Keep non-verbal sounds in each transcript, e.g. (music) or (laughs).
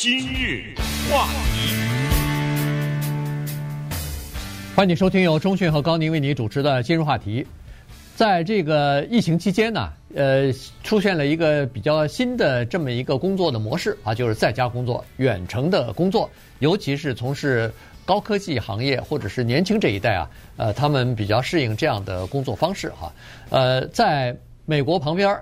今日话题，欢迎收听由钟讯和高宁为你主持的今日话题。在这个疫情期间呢，呃，出现了一个比较新的这么一个工作的模式啊，就是在家工作、远程的工作，尤其是从事高科技行业或者是年轻这一代啊，呃，他们比较适应这样的工作方式哈。呃，在美国旁边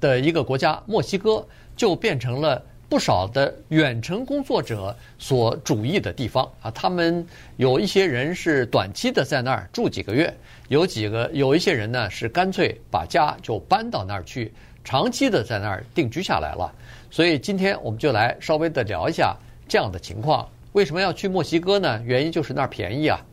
的一个国家墨西哥，就变成了。不少的远程工作者所主义的地方啊，他们有一些人是短期的在那儿住几个月，有几个有一些人呢是干脆把家就搬到那儿去，长期的在那儿定居下来了。所以今天我们就来稍微的聊一下这样的情况。为什么要去墨西哥呢？原因就是那儿便宜啊。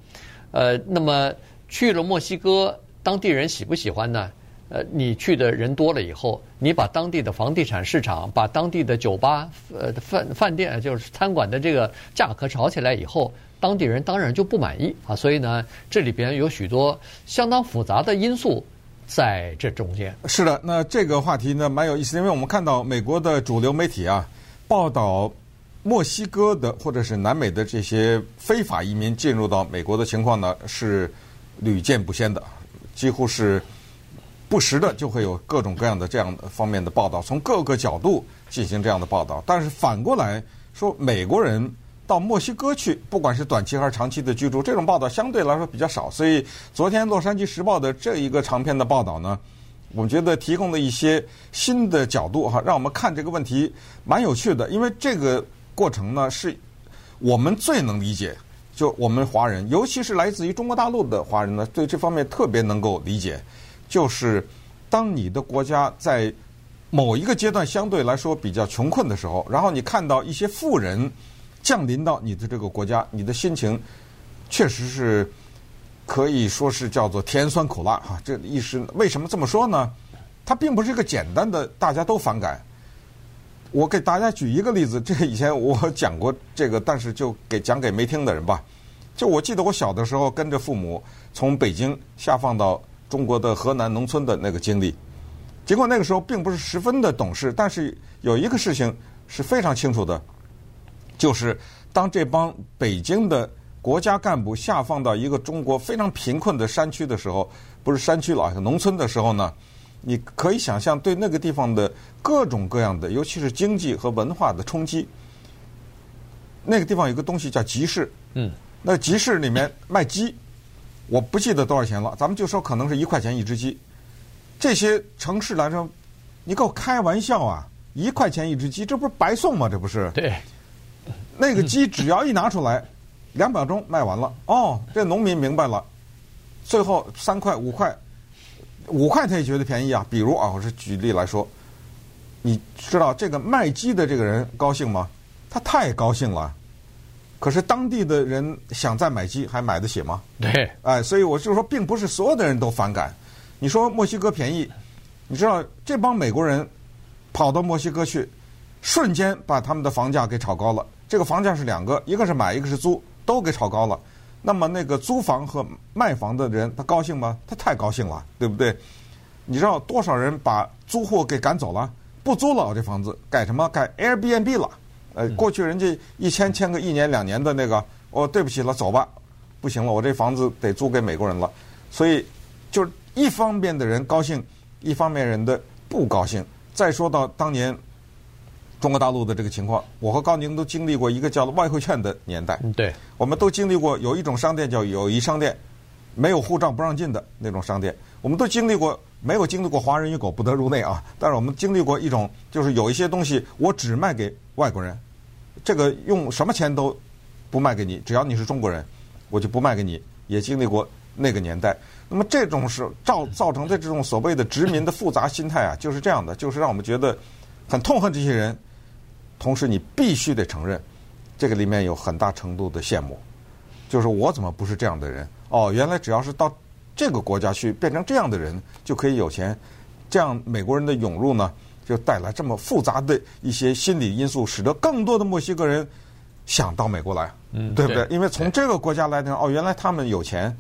呃，那么去了墨西哥，当地人喜不喜欢呢？呃，你去的人多了以后，你把当地的房地产市场、把当地的酒吧、呃饭饭店，就是餐馆的这个价格炒起来以后，当地人当然就不满意啊。所以呢，这里边有许多相当复杂的因素在这中间。是的，那这个话题呢蛮有意思，因为我们看到美国的主流媒体啊报道墨西哥的或者是南美的这些非法移民进入到美国的情况呢是屡见不鲜的，几乎是。不时的就会有各种各样的这样的方面的报道，从各个角度进行这样的报道。但是反过来说，美国人到墨西哥去，不管是短期还是长期的居住，这种报道相对来说比较少。所以昨天《洛杉矶时报》的这一个长篇的报道呢，我们觉得提供了一些新的角度哈，让我们看这个问题蛮有趣的。因为这个过程呢，是我们最能理解，就我们华人，尤其是来自于中国大陆的华人呢，对这方面特别能够理解。就是当你的国家在某一个阶段相对来说比较穷困的时候，然后你看到一些富人降临到你的这个国家，你的心情确实是可以说是叫做甜酸苦辣哈。这意思为什么这么说呢？它并不是一个简单的大家都反感。我给大家举一个例子，这以前我讲过这个，但是就给讲给没听的人吧。就我记得我小的时候跟着父母从北京下放到。中国的河南农村的那个经历，尽管那个时候并不是十分的懂事，但是有一个事情是非常清楚的，就是当这帮北京的国家干部下放到一个中国非常贫困的山区的时候，不是山区了，农村的时候呢，你可以想象对那个地方的各种各样的，尤其是经济和文化的冲击。那个地方有个东西叫集市，嗯，那集市里面卖鸡。我不记得多少钱了，咱们就说可能是一块钱一只鸡。这些城市来说，你给我开玩笑啊！一块钱一只鸡，这不是白送吗？这不是？对。那个鸡只要一拿出来，两秒钟卖完了。哦，这农民明白了。最后三块五块，五块他也觉得便宜啊。比如啊，我是举例来说，你知道这个卖鸡的这个人高兴吗？他太高兴了。可是当地的人想再买鸡，还买得起吗？对，哎，所以我就说，并不是所有的人都反感。你说墨西哥便宜，你知道这帮美国人跑到墨西哥去，瞬间把他们的房价给炒高了。这个房价是两个，一个是买，一个是租，都给炒高了。那么那个租房和卖房的人，他高兴吗？他太高兴了，对不对？你知道多少人把租户给赶走了，不租了，我这房子改什么？改 Airbnb 了。呃，过去人家一签签个一年两年的那个，哦，对不起了，走吧，不行了，我这房子得租给美国人了。所以，就是一方面的人高兴，一方面人的不高兴。再说到当年中国大陆的这个情况，我和高宁都经历过一个叫外汇券的年代。对，我们都经历过有一种商店叫友谊商店，没有护照不让进的那种商店。我们都经历过，没有经历过华人与狗不得入内啊。但是我们经历过一种，就是有一些东西我只卖给外国人。这个用什么钱都不卖给你，只要你是中国人，我就不卖给你。也经历过那个年代，那么这种是造造成的这种所谓的殖民的复杂心态啊，就是这样的，就是让我们觉得很痛恨这些人。同时，你必须得承认，这个里面有很大程度的羡慕，就是我怎么不是这样的人？哦，原来只要是到这个国家去变成这样的人，就可以有钱。这样美国人的涌入呢？就带来这么复杂的一些心理因素，使得更多的墨西哥人想到美国来，嗯，对不对？因为从这个国家来讲，哦，原来他们有钱，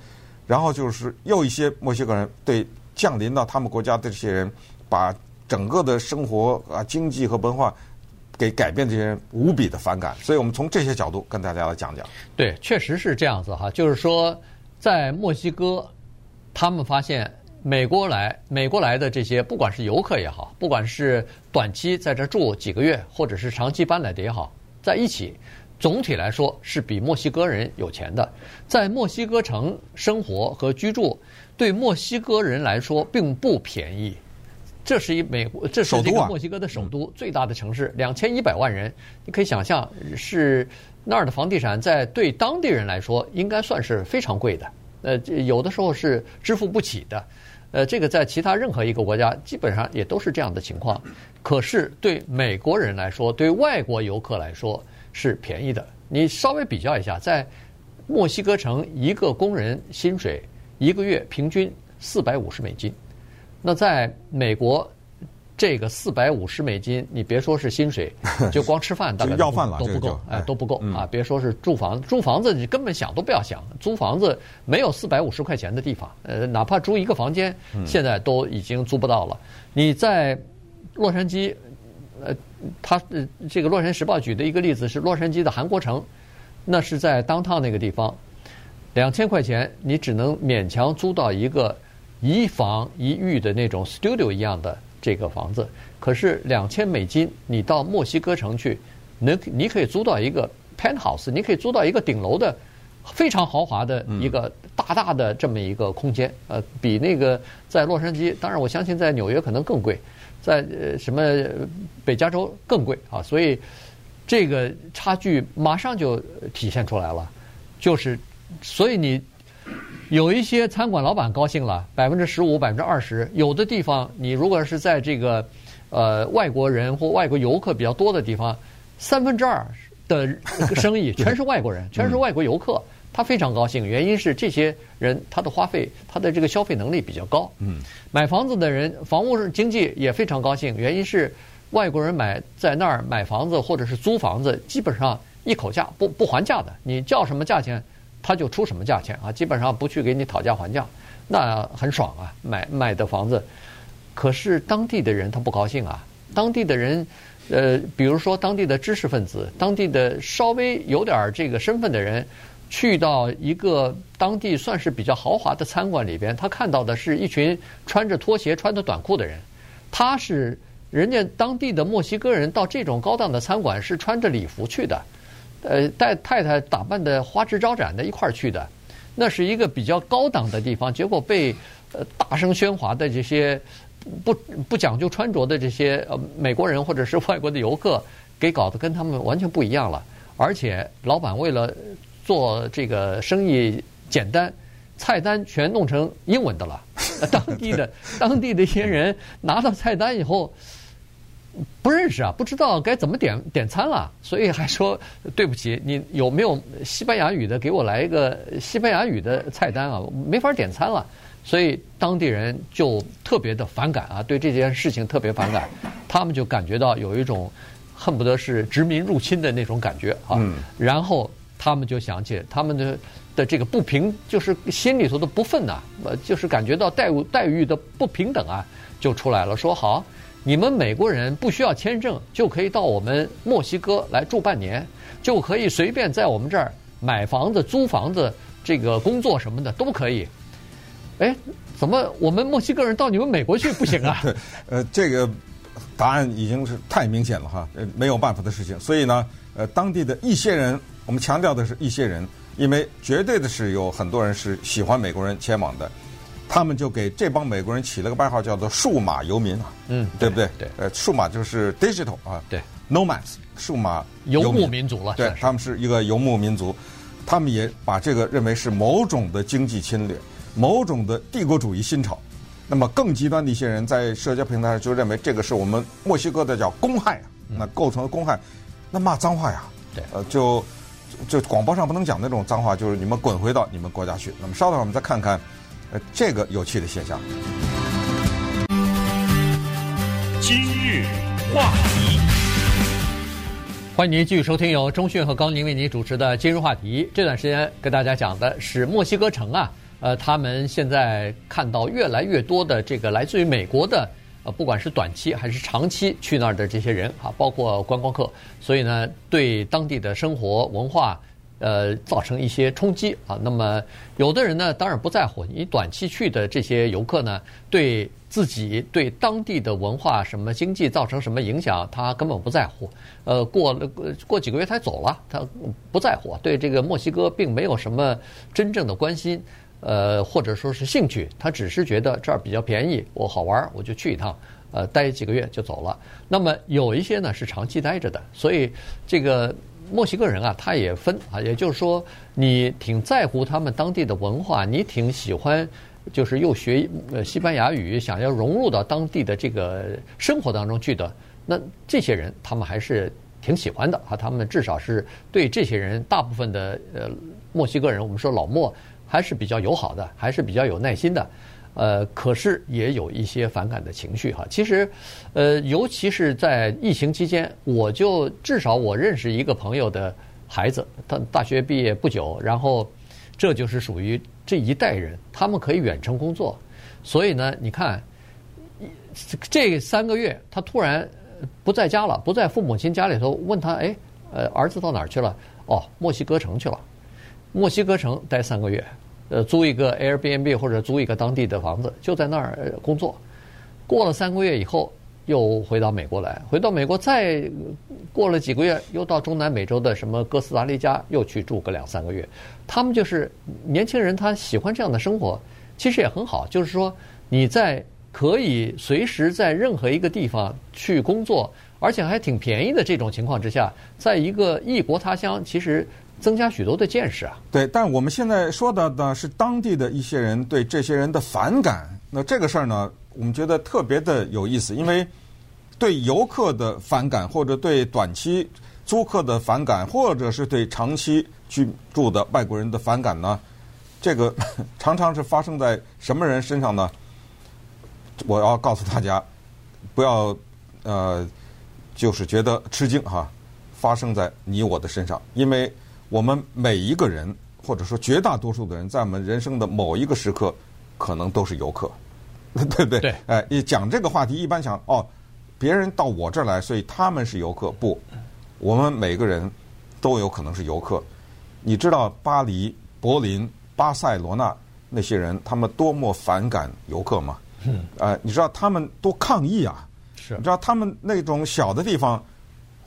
然后就是又一些墨西哥人对降临到他们国家的这些人，把整个的生活啊、经济和文化给改变这些人无比的反感。所以我们从这些角度跟大家来讲讲。对，确实是这样子哈，就是说在墨西哥，他们发现美国来美国来的这些，不管是游客也好，不管是短期在这住几个月，或者是长期搬来的也好，在一起。总体来说是比墨西哥人有钱的，在墨西哥城生活和居住对墨西哥人来说并不便宜。这是一美国，这是一个墨西哥的首都，最大的城市，两千一百万人，你可以想象是那儿的房地产在对当地人来说应该算是非常贵的，呃，有的时候是支付不起的。呃，这个在其他任何一个国家基本上也都是这样的情况。可是对美国人来说，对外国游客来说。是便宜的，你稍微比较一下，在墨西哥城一个工人薪水一个月平均四百五十美金，那在美国这个四百五十美金，你别说是薪水，(laughs) 就光吃饭大概都不够，哎都不够啊！别说是住房，住房子你根本想都不要想，租房子没有四百五十块钱的地方，呃，哪怕租一个房间，现在都已经租不到了。你在洛杉矶。呃，他呃，这个《洛杉矶时报》举的一个例子是洛杉矶的韩国城，那是在 downtown 那个地方，两千块钱你只能勉强租到一个一房一浴的那种 studio 一样的这个房子。可是两千美金，你到墨西哥城去，能你可以租到一个 penthouse，你可以租到一个顶楼的非常豪华的一个大大的这么一个空间。呃，比那个在洛杉矶，当然我相信在纽约可能更贵。在呃什么北加州更贵啊，所以这个差距马上就体现出来了，就是所以你有一些餐馆老板高兴了，百分之十五、百分之二十，有的地方你如果是在这个呃外国人或外国游客比较多的地方，三分之二的生意 (laughs) 全是外国人，全是外国游客。他非常高兴，原因是这些人他的花费，他的这个消费能力比较高。嗯，买房子的人，房屋经济也非常高兴，原因是外国人买在那儿买房子或者是租房子，基本上一口价不不还价的，你叫什么价钱，他就出什么价钱啊，基本上不去给你讨价还价，那很爽啊，买买的房子。可是当地的人他不高兴啊，当地的人，呃，比如说当地的知识分子，当地的稍微有点这个身份的人。去到一个当地算是比较豪华的餐馆里边，他看到的是一群穿着拖鞋、穿着短裤的人。他是人家当地的墨西哥人，到这种高档的餐馆是穿着礼服去的，呃，带太太打扮的花枝招展的一块儿去的。那是一个比较高档的地方，结果被呃大声喧哗的这些不不讲究穿着的这些呃美国人或者是外国的游客给搞得跟他们完全不一样了。而且老板为了做这个生意简单，菜单全弄成英文的了。当地的当地的一些人拿到菜单以后不认识啊，不知道该怎么点点餐了，所以还说 (laughs) 对不起，你有没有西班牙语的？给我来一个西班牙语的菜单啊，没法点餐了。所以当地人就特别的反感啊，对这件事情特别反感，(laughs) 他们就感觉到有一种恨不得是殖民入侵的那种感觉啊，然后。他们就想起他们的的这个不平，就是心里头的不忿呐，呃，就是感觉到待遇待遇的不平等啊，就出来了。说好，你们美国人不需要签证就可以到我们墨西哥来住半年，就可以随便在我们这儿买房子、租房子、这个工作什么的都可以。哎，怎么我们墨西哥人到你们美国去不行啊？(laughs) 呃，这个答案已经是太明显了哈，没有办法的事情。所以呢，呃，当地的一些人。我们强调的是一些人，因为绝对的是有很多人是喜欢美国人前往的，他们就给这帮美国人起了个外号，叫做“数码游民”啊，嗯，对不对？对，呃，数码就是 digital 啊，对，nomads，数码游牧民族了，对，他们是一个游牧民族，他们也把这个认为是某种的经济侵略，某种的帝国主义新潮。那么更极端的一些人在社交平台上就认为这个是我们墨西哥的叫公害，那构成了公害，那骂脏话呀，对，呃，就。就广播上不能讲那种脏话，就是你们滚回到你们国家去。那么稍等，我们再看看，呃，这个有趣的现象。今日话题，欢迎您继续收听由中讯和高宁为您主持的《今日话题》。这段时间跟大家讲的是墨西哥城啊，呃，他们现在看到越来越多的这个来自于美国的。呃，不管是短期还是长期去那儿的这些人啊，包括观光客，所以呢，对当地的生活文化。呃，造成一些冲击啊。那么，有的人呢，当然不在乎。你短期去的这些游客呢，对自己、对当地的文化、什么经济造成什么影响，他根本不在乎。呃，过了过几个月他走了，他不在乎。对这个墨西哥并没有什么真正的关心，呃，或者说是兴趣。他只是觉得这儿比较便宜，我好玩，我就去一趟，呃，待几个月就走了。那么有一些呢是长期待着的，所以这个。墨西哥人啊，他也分啊，也就是说，你挺在乎他们当地的文化，你挺喜欢，就是又学呃西班牙语，想要融入到当地的这个生活当中去的，那这些人他们还是挺喜欢的啊，他们至少是对这些人大部分的呃墨西哥人，我们说老墨还是比较友好的，还是比较有耐心的。呃，可是也有一些反感的情绪哈。其实，呃，尤其是在疫情期间，我就至少我认识一个朋友的孩子，他大学毕业不久，然后这就是属于这一代人，他们可以远程工作，所以呢，你看这三个月他突然不在家了，不在父母亲家里头，问他，哎，呃，儿子到哪儿去了？哦，墨西哥城去了，墨西哥城待三个月。呃，租一个 Airbnb 或者租一个当地的房子，就在那儿工作。过了三个月以后，又回到美国来。回到美国，再过了几个月，又到中南美洲的什么哥斯达黎加，又去住个两三个月。他们就是年轻人，他喜欢这样的生活，其实也很好。就是说，你在可以随时在任何一个地方去工作，而且还挺便宜的这种情况之下，在一个异国他乡，其实。增加许多的见识啊！对，但我们现在说的呢是当地的一些人对这些人的反感。那这个事儿呢，我们觉得特别的有意思，因为对游客的反感，或者对短期租客的反感，或者是对长期居住的外国人的反感呢，这个常常是发生在什么人身上呢？我要告诉大家，不要呃，就是觉得吃惊哈，发生在你我的身上，因为。我们每一个人，或者说绝大多数的人，在我们人生的某一个时刻，可能都是游客，(laughs) 对不对？对。哎，一讲这个话题，一般想哦，别人到我这儿来，所以他们是游客。不，我们每个人都有可能是游客。你知道巴黎、柏林、巴塞罗那那些人，他们多么反感游客吗？嗯。哎，你知道他们多抗议啊？是。你知道他们那种小的地方，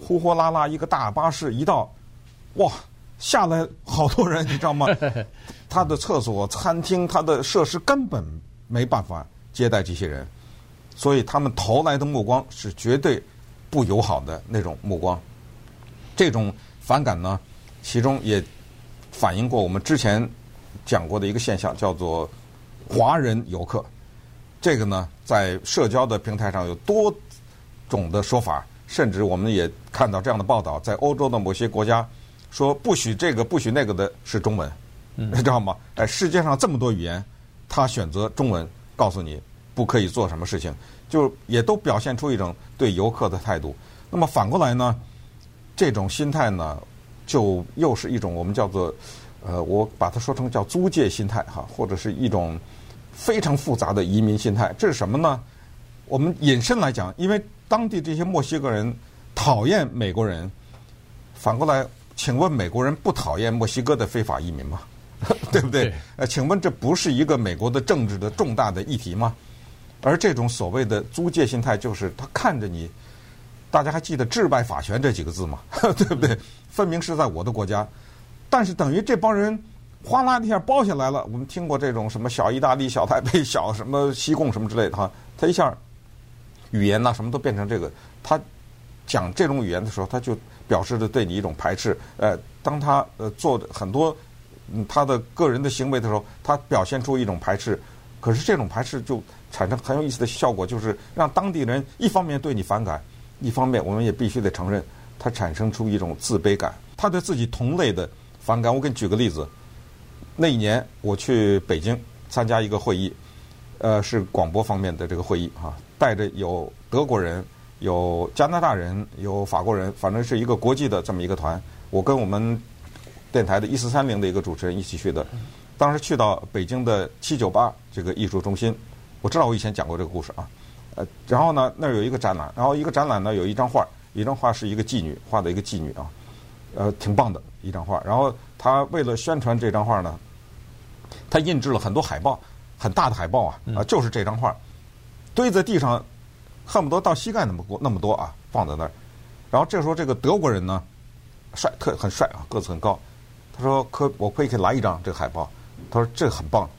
呼呼啦啦一个大巴士一到，哇！下来好多人，你知道吗？(laughs) 他的厕所、餐厅、他的设施根本没办法接待这些人，所以他们投来的目光是绝对不友好的那种目光。这种反感呢，其中也反映过我们之前讲过的一个现象，叫做华人游客。这个呢，在社交的平台上有多种的说法，甚至我们也看到这样的报道，在欧洲的某些国家。说不许这个不许那个的是中文，你 (laughs) 知道吗？哎，世界上这么多语言，他选择中文，告诉你不可以做什么事情，就也都表现出一种对游客的态度。那么反过来呢，这种心态呢，就又是一种我们叫做呃，我把它说成叫租借心态哈，或者是一种非常复杂的移民心态。这是什么呢？我们引申来讲，因为当地这些墨西哥人讨厌美国人，反过来。请问美国人不讨厌墨西哥的非法移民吗？(laughs) 对不对？呃，请问这不是一个美国的政治的重大的议题吗？而这种所谓的租借心态，就是他看着你，大家还记得“治败法权”这几个字吗？(laughs) 对不对？分明是在我的国家，但是等于这帮人哗啦一下包下来了。我们听过这种什么小意大利、小台北、小什么西贡什么之类的哈，他一下语言呐什么都变成这个，他讲这种语言的时候，他就。表示的对你一种排斥，呃，当他呃做的很多他的个人的行为的时候，他表现出一种排斥，可是这种排斥就产生很有意思的效果，就是让当地人一方面对你反感，一方面我们也必须得承认，他产生出一种自卑感，他对自己同类的反感。我给你举个例子，那一年我去北京参加一个会议，呃，是广播方面的这个会议啊，带着有德国人。有加拿大人，有法国人，反正是一个国际的这么一个团。我跟我们电台的一四三零的一个主持人一起去的。当时去到北京的七九八这个艺术中心，我知道我以前讲过这个故事啊。呃，然后呢那儿有一个展览，然后一个展览呢有一张画，一张画是一个妓女画的一个妓女啊，呃，挺棒的一张画。然后他为了宣传这张画呢，他印制了很多海报，很大的海报啊，啊，就是这张画，堆在地上，恨不得到膝盖那么多那么多啊，放在那儿。然后这时候这个德国人呢，帅特很帅啊，个子很高。他说：“可我可以给来一张这个海报。”他说：“这很棒。”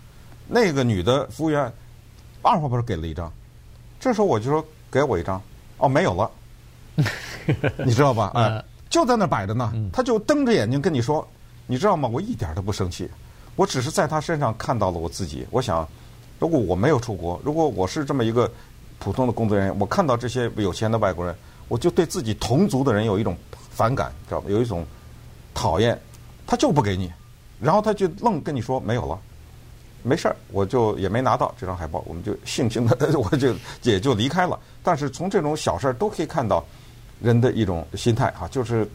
那个女的服务员二话不说给了一张。这时候我就说：“给我一张。”哦，没有了，(laughs) 你知道吧？哎，就在那摆着呢。他就瞪着眼睛跟你说：“你知道吗？我一点都不生气，我只是在他身上看到了我自己。我想，如果我没有出国，如果我是这么一个普通的工作人员，我看到这些有钱的外国人。”我就对自己同族的人有一种反感，知道吧？有一种讨厌，他就不给你，然后他就愣跟你说没有了，没事儿，我就也没拿到这张海报，我们就悻悻的，我就也就离开了。但是从这种小事儿都可以看到人的一种心态啊，就是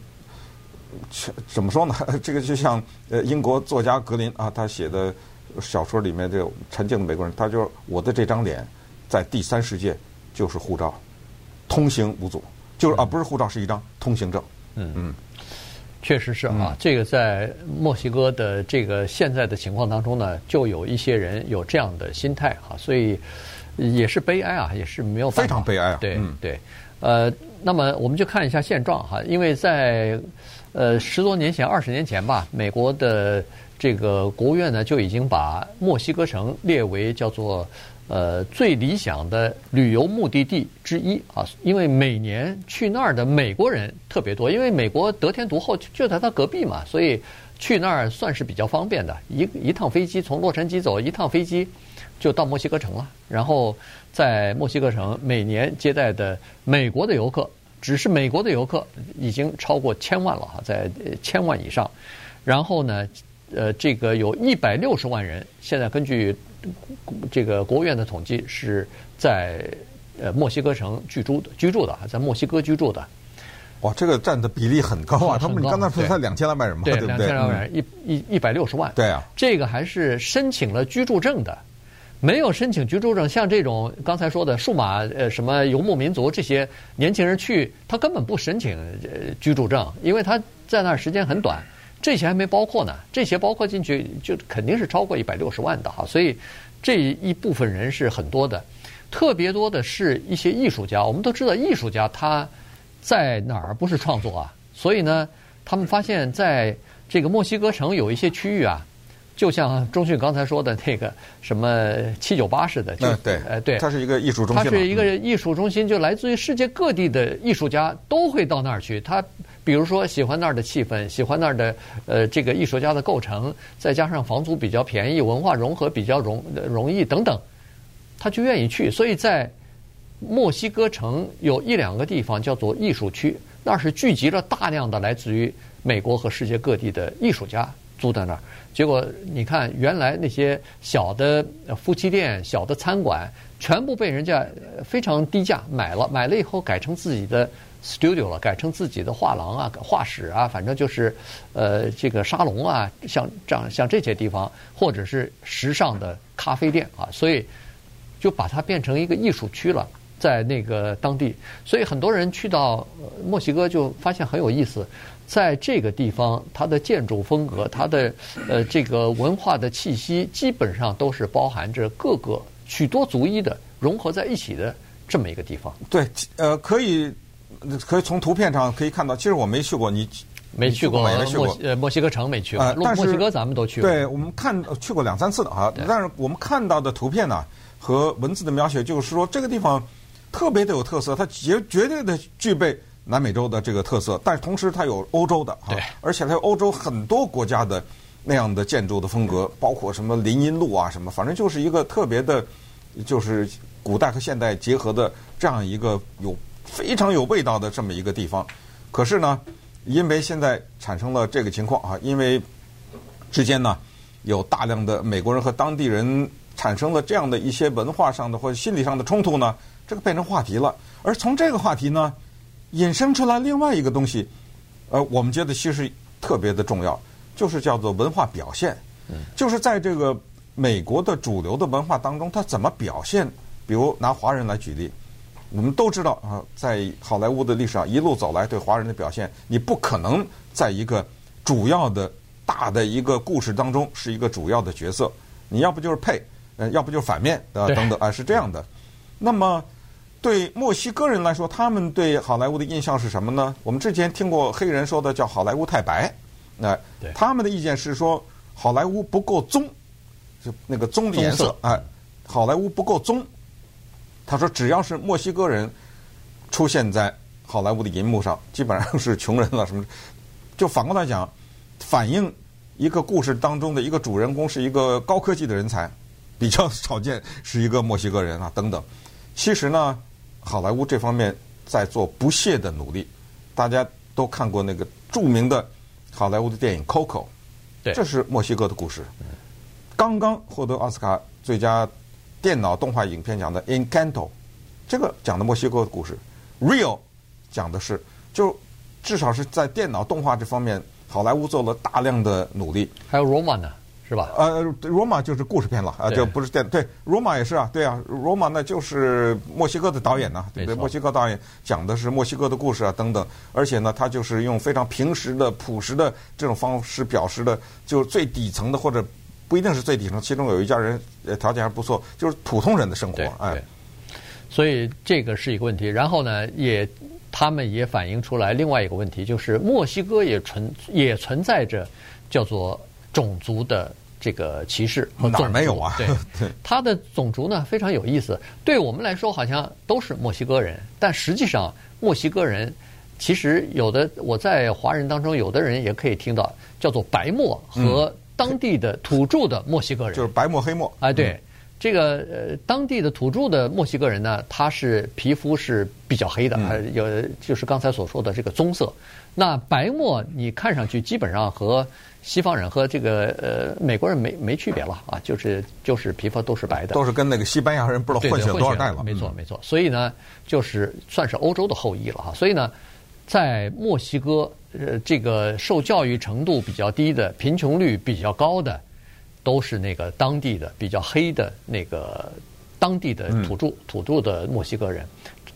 怎么说呢？这个就像呃英国作家格林啊，他写的小说里面这个沉静的美国人，他就说我的这张脸在第三世界就是护照，通行无阻。就是啊，不是护照，是一张通行证。嗯嗯，确实是啊。这个在墨西哥的这个现在的情况当中呢，就有一些人有这样的心态哈，所以也是悲哀啊，也是没有。非常悲哀啊。对对，呃，那么我们就看一下现状哈，因为在呃十多年前、二十年前吧，美国的这个国务院呢就已经把墨西哥城列为叫做。呃，最理想的旅游目的地之一啊，因为每年去那儿的美国人特别多，因为美国得天独厚，就在他隔壁嘛，所以去那儿算是比较方便的。一一趟飞机从洛杉矶走，一趟飞机就到墨西哥城了。然后在墨西哥城每年接待的美国的游客，只是美国的游客已经超过千万了哈，在千万以上。然后呢，呃，这个有一百六十万人，现在根据。这个国务院的统计是在呃墨西哥城居住的，居住的，在墨西哥居住的。哇，这个占的比例很高啊！他们你刚才说才两千两百人嘛，对不对？两千两百人，一一一百六十万。对啊，这个还是申请了居住证的，没有申请居住证，像这种刚才说的数码呃什么游牧民族这些年轻人去，他根本不申请居住证，因为他在那儿时间很短。这些还没包括呢，这些包括进去就肯定是超过一百六十万的哈，所以这一部分人是很多的，特别多的是一些艺术家。我们都知道艺术家他在哪儿不是创作啊？所以呢，他们发现在这个墨西哥城有一些区域啊，就像钟迅刚才说的那个什么七九八似的，就对，呃对，它是一个艺术中心，它是一个艺术中心，就来自于世界各地的艺术家都会到那儿去，他。比如说喜欢那儿的气氛，喜欢那儿的呃这个艺术家的构成，再加上房租比较便宜，文化融合比较容容易等等，他就愿意去。所以在墨西哥城有一两个地方叫做艺术区，那是聚集了大量的来自于美国和世界各地的艺术家租在那儿。结果你看，原来那些小的夫妻店、小的餐馆，全部被人家非常低价买了，买了以后改成自己的。Studio 了，改成自己的画廊啊、画室啊，反正就是，呃，这个沙龙啊，像这样像这些地方，或者是时尚的咖啡店啊，所以就把它变成一个艺术区了，在那个当地，所以很多人去到墨西哥就发现很有意思，在这个地方，它的建筑风格、它的呃这个文化的气息，基本上都是包含着各个许多族裔的融合在一起的这么一个地方。对，呃，可以。可以从图片上可以看到，其实我没去过，你没去过，没去过，呃，墨西哥城没去过，但是墨西哥咱们都去过。对，我们看去过两三次啊，但是我们看到的图片呢和文字的描写，就是说这个地方特别的有特色，它绝绝对的具备南美洲的这个特色，但是同时它有欧洲的，对，而且它有欧洲很多国家的那样的建筑的风格，包括什么林荫路啊什么，反正就是一个特别的，就是古代和现代结合的这样一个有。非常有味道的这么一个地方，可是呢，因为现在产生了这个情况啊，因为之间呢有大量的美国人和当地人产生了这样的一些文化上的或者心理上的冲突呢，这个变成话题了。而从这个话题呢，引申出来另外一个东西，呃，我们觉得其实特别的重要，就是叫做文化表现，就是在这个美国的主流的文化当中，它怎么表现？比如拿华人来举例。我们都知道啊，在好莱坞的历史上一路走来，对华人的表现，你不可能在一个主要的大的一个故事当中是一个主要的角色，你要不就是配，呃，要不就是反面啊，等等啊，是这样的。那么对墨西哥人来说，他们对好莱坞的印象是什么呢？我们之前听过黑人说的叫好莱坞太白，那他们的意见是说好莱坞不够棕，就那个棕的颜色，哎，好莱坞不够棕。他说：“只要是墨西哥人出现在好莱坞的银幕上，基本上是穷人了。什么？就反过来讲，反映一个故事当中的一个主人公是一个高科技的人才，比较少见是一个墨西哥人啊，等等。其实呢，好莱坞这方面在做不懈的努力。大家都看过那个著名的好莱坞的电影《Coco》，对，这是墨西哥的故事，刚刚获得奥斯卡最佳。”电脑动画影片讲的《Encanto》，这个讲的墨西哥的故事，《，Real》讲的是，就至少是在电脑动画这方面，好莱坞做了大量的努力。还有《罗马》呢，是吧？呃，《罗马》就是故事片了啊，就不是电对，《罗马》也是啊，对啊，《罗马》那就是墨西哥的导演呐、啊，对，墨西哥导演讲的是墨西哥的故事啊，等等。而且呢，他就是用非常平实的、朴实的这种方式表示的，就最底层的或者。不一定是最底层，其中有一家人呃条件还不错，就是普通人的生活，哎，所以这个是一个问题。然后呢，也他们也反映出来另外一个问题，就是墨西哥也存也存在着叫做种族的这个歧视。哪儿没有啊？对，(laughs) 他的种族呢非常有意思。对我们来说好像都是墨西哥人，但实际上墨西哥人其实有的我在华人当中有的人也可以听到叫做白墨和。当地的土著的墨西哥人就是白墨黑墨哎，对，这个呃，当地的土著的墨西哥人呢，他是皮肤是比较黑的，嗯、有就是刚才所说的这个棕色。那白墨你看上去基本上和西方人和这个呃美国人没没区别了啊，就是就是皮肤都是白的，都是跟那个西班牙人不知道混血多少代了，没错没错。所以呢，就是算是欧洲的后裔了哈。所以呢，在墨西哥。呃，这个受教育程度比较低的、贫穷率比较高的，都是那个当地的比较黑的那个当地的土著、土著的墨西哥人。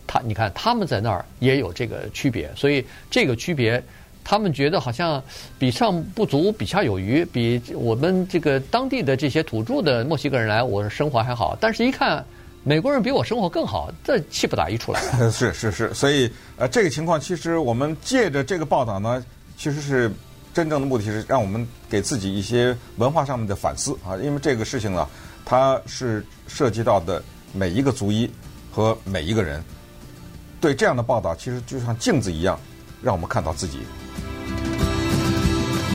他，你看他们在那儿也有这个区别，所以这个区别，他们觉得好像比上不足，比下有余。比我们这个当地的这些土著的墨西哥人来，我生活还好。但是一看。美国人比我生活更好，这气不打一处来。(laughs) 是是是，所以呃，这个情况其实我们借着这个报道呢，其实是真正的目的是让我们给自己一些文化上面的反思啊，因为这个事情呢，它是涉及到的每一个族裔和每一个人。对这样的报道，其实就像镜子一样，让我们看到自己。